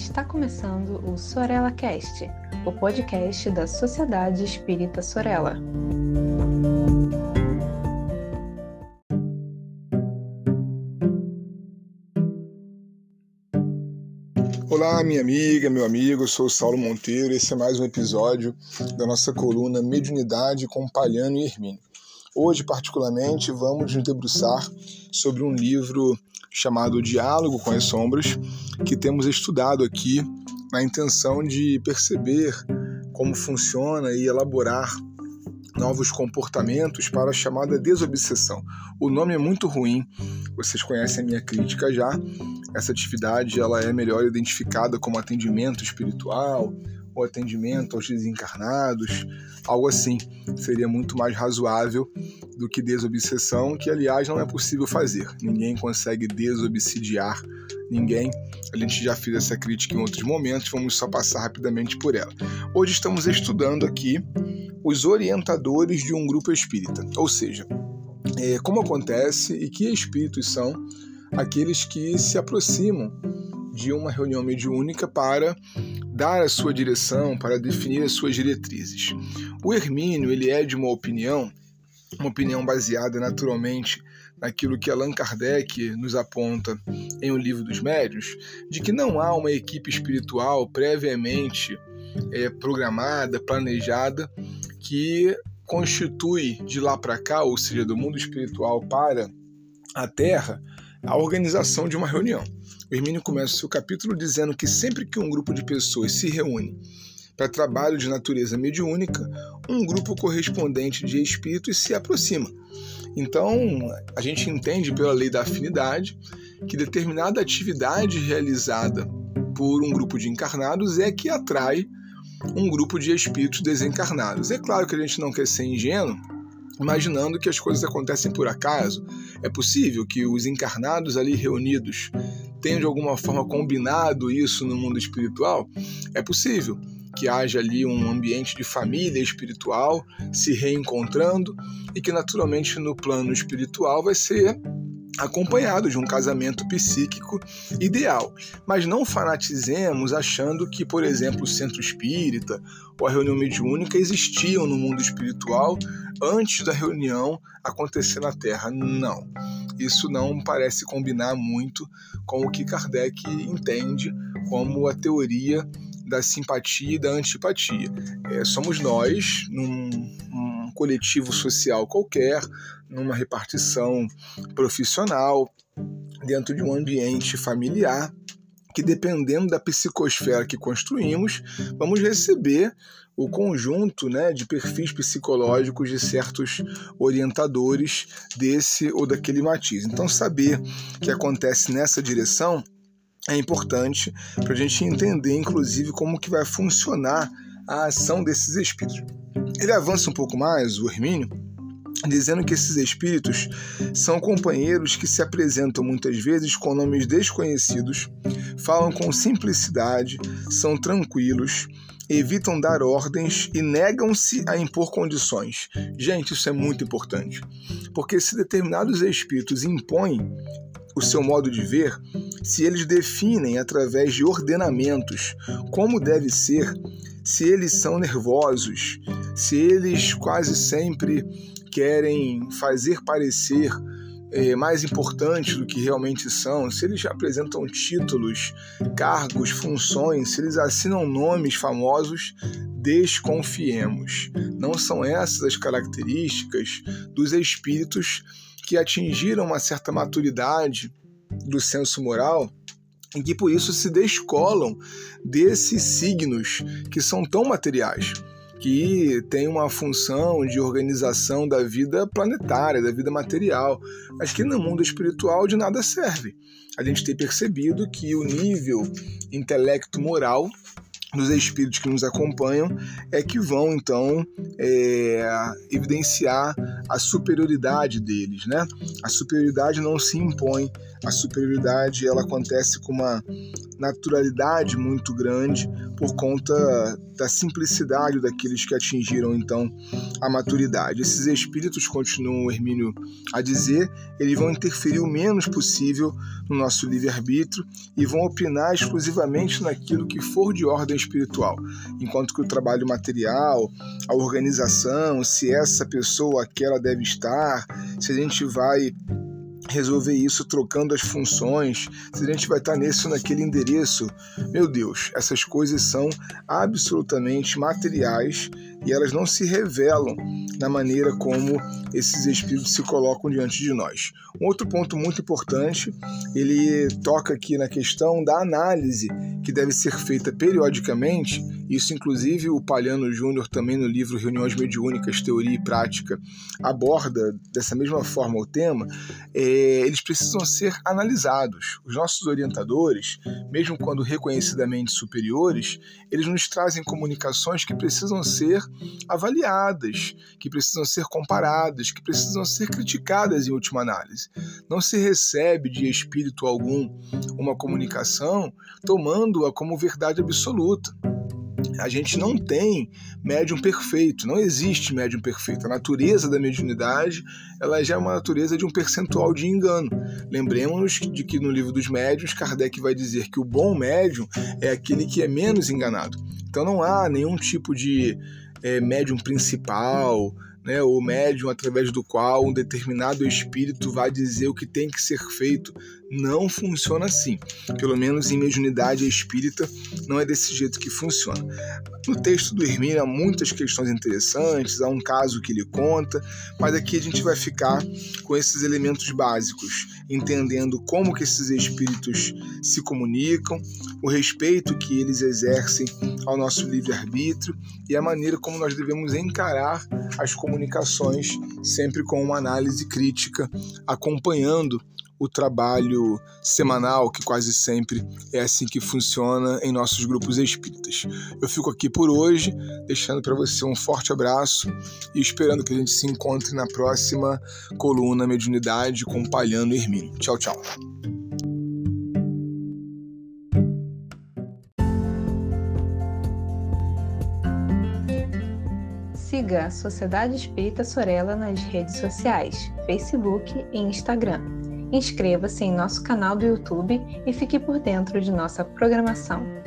Está começando o Sorella Cast, o podcast da Sociedade Espírita Sorella. Olá, minha amiga, meu amigo, eu sou o Saulo Monteiro. Esse é mais um episódio da nossa coluna Mediunidade com Palhano e Hermínio. Hoje, particularmente, vamos nos debruçar sobre um livro chamado Diálogo com as Sombras, que temos estudado aqui na intenção de perceber como funciona e elaborar novos comportamentos para a chamada desobsessão. O nome é muito ruim, vocês conhecem a minha crítica já. Essa atividade ela é melhor identificada como atendimento espiritual ou atendimento aos desencarnados, algo assim. Seria muito mais razoável do que desobsessão, que aliás não é possível fazer. Ninguém consegue desobsidiar ninguém. A gente já fez essa crítica em outros momentos, vamos só passar rapidamente por ela. Hoje estamos estudando aqui os orientadores de um grupo espírita, ou seja, é, como acontece e que espíritos são aqueles que se aproximam de uma reunião mediúnica para dar a sua direção, para definir as suas diretrizes. O Hermínio ele é de uma opinião, uma opinião baseada naturalmente naquilo que Allan Kardec nos aponta em O Livro dos Médios, de que não há uma equipe espiritual previamente é, programada, planejada, que constitui de lá para cá, ou seja, do mundo espiritual para a Terra, a organização de uma reunião. Hermínio começa o seu capítulo dizendo que sempre que um grupo de pessoas se reúne para trabalho de natureza mediúnica, um grupo correspondente de espíritos se aproxima. Então, a gente entende pela lei da afinidade que determinada atividade realizada por um grupo de encarnados é que atrai um grupo de espíritos desencarnados. É claro que a gente não quer ser ingênuo, imaginando que as coisas acontecem por acaso. É possível que os encarnados ali reunidos tenham de alguma forma combinado isso no mundo espiritual? É possível que haja ali um ambiente de família espiritual se reencontrando e que naturalmente no plano espiritual vai ser acompanhado de um casamento psíquico ideal. Mas não fanatizemos achando que, por exemplo, o centro espírita ou a reunião mediúnica existiam no mundo espiritual antes da reunião acontecer na Terra. Não. Isso não parece combinar muito com o que Kardec entende como a teoria da simpatia e da antipatia. É, somos nós, num, num coletivo social qualquer, numa repartição profissional, dentro de um ambiente familiar, que dependendo da psicosfera que construímos, vamos receber o conjunto né, de perfis psicológicos de certos orientadores desse ou daquele matiz. Então, saber que acontece nessa direção é importante para a gente entender, inclusive, como que vai funcionar a ação desses espíritos. Ele avança um pouco mais, o Hermínio, dizendo que esses espíritos são companheiros que se apresentam muitas vezes com nomes desconhecidos, falam com simplicidade, são tranquilos, evitam dar ordens e negam-se a impor condições. Gente, isso é muito importante, porque se determinados espíritos impõem o seu modo de ver, se eles definem através de ordenamentos como deve ser, se eles são nervosos, se eles quase sempre querem fazer parecer é, mais importantes do que realmente são, se eles apresentam títulos, cargos, funções, se eles assinam nomes famosos, desconfiemos. Não são essas as características dos espíritos que atingiram uma certa maturidade do senso moral e que por isso se descolam desses signos que são tão materiais, que têm uma função de organização da vida planetária, da vida material, mas que no mundo espiritual de nada serve. A gente tem percebido que o nível intelecto-moral dos espíritos que nos acompanham é que vão então é, evidenciar a superioridade deles, né? A superioridade não se impõe, a superioridade ela acontece com uma naturalidade muito grande por conta da simplicidade daqueles que atingiram então a maturidade. Esses espíritos continuam Hermínio a dizer, eles vão interferir o menos possível no nosso livre-arbítrio e vão opinar exclusivamente naquilo que for de ordem espiritual, enquanto que o trabalho material, a organização, se essa pessoa aquela deve estar, se a gente vai resolver isso trocando as funções, se a gente vai estar nesse ou naquele endereço. Meu Deus, essas coisas são absolutamente materiais e elas não se revelam na maneira como esses espíritos se colocam diante de nós. Um outro ponto muito importante, ele toca aqui na questão da análise que deve ser feita periodicamente. Isso, inclusive, o Palhano Júnior, também no livro Reuniões Mediúnicas, Teoria e Prática, aborda dessa mesma forma o tema. É, eles precisam ser analisados. Os nossos orientadores, mesmo quando reconhecidamente superiores, eles nos trazem comunicações que precisam ser avaliadas, que precisam ser comparadas, que precisam ser criticadas em última análise. Não se recebe de espírito algum uma comunicação tomando-a como verdade absoluta. A gente não tem médium perfeito, não existe médium perfeito. A natureza da mediunidade ela já é uma natureza de um percentual de engano. Lembremos de que no livro dos médiuns, Kardec vai dizer que o bom médium é aquele que é menos enganado. Então não há nenhum tipo de é, médium principal, né, ou médium através do qual um determinado espírito vai dizer o que tem que ser feito. Não funciona assim. Pelo menos em mediunidade espírita não é desse jeito que funciona. No texto do Hermínio há muitas questões interessantes, há um caso que ele conta, mas aqui a gente vai ficar com esses elementos básicos, entendendo como que esses espíritos se comunicam, o respeito que eles exercem ao nosso livre-arbítrio e a maneira como nós devemos encarar as comunicações, sempre com uma análise crítica, acompanhando o trabalho semanal, que quase sempre é assim que funciona em nossos grupos espíritas. Eu fico aqui por hoje, deixando para você um forte abraço e esperando que a gente se encontre na próxima coluna Mediunidade com Palhano Hermínio. Tchau, tchau. Siga a Sociedade Espírita Sorella nas redes sociais, Facebook e Instagram Inscreva-se em nosso canal do YouTube e fique por dentro de nossa programação.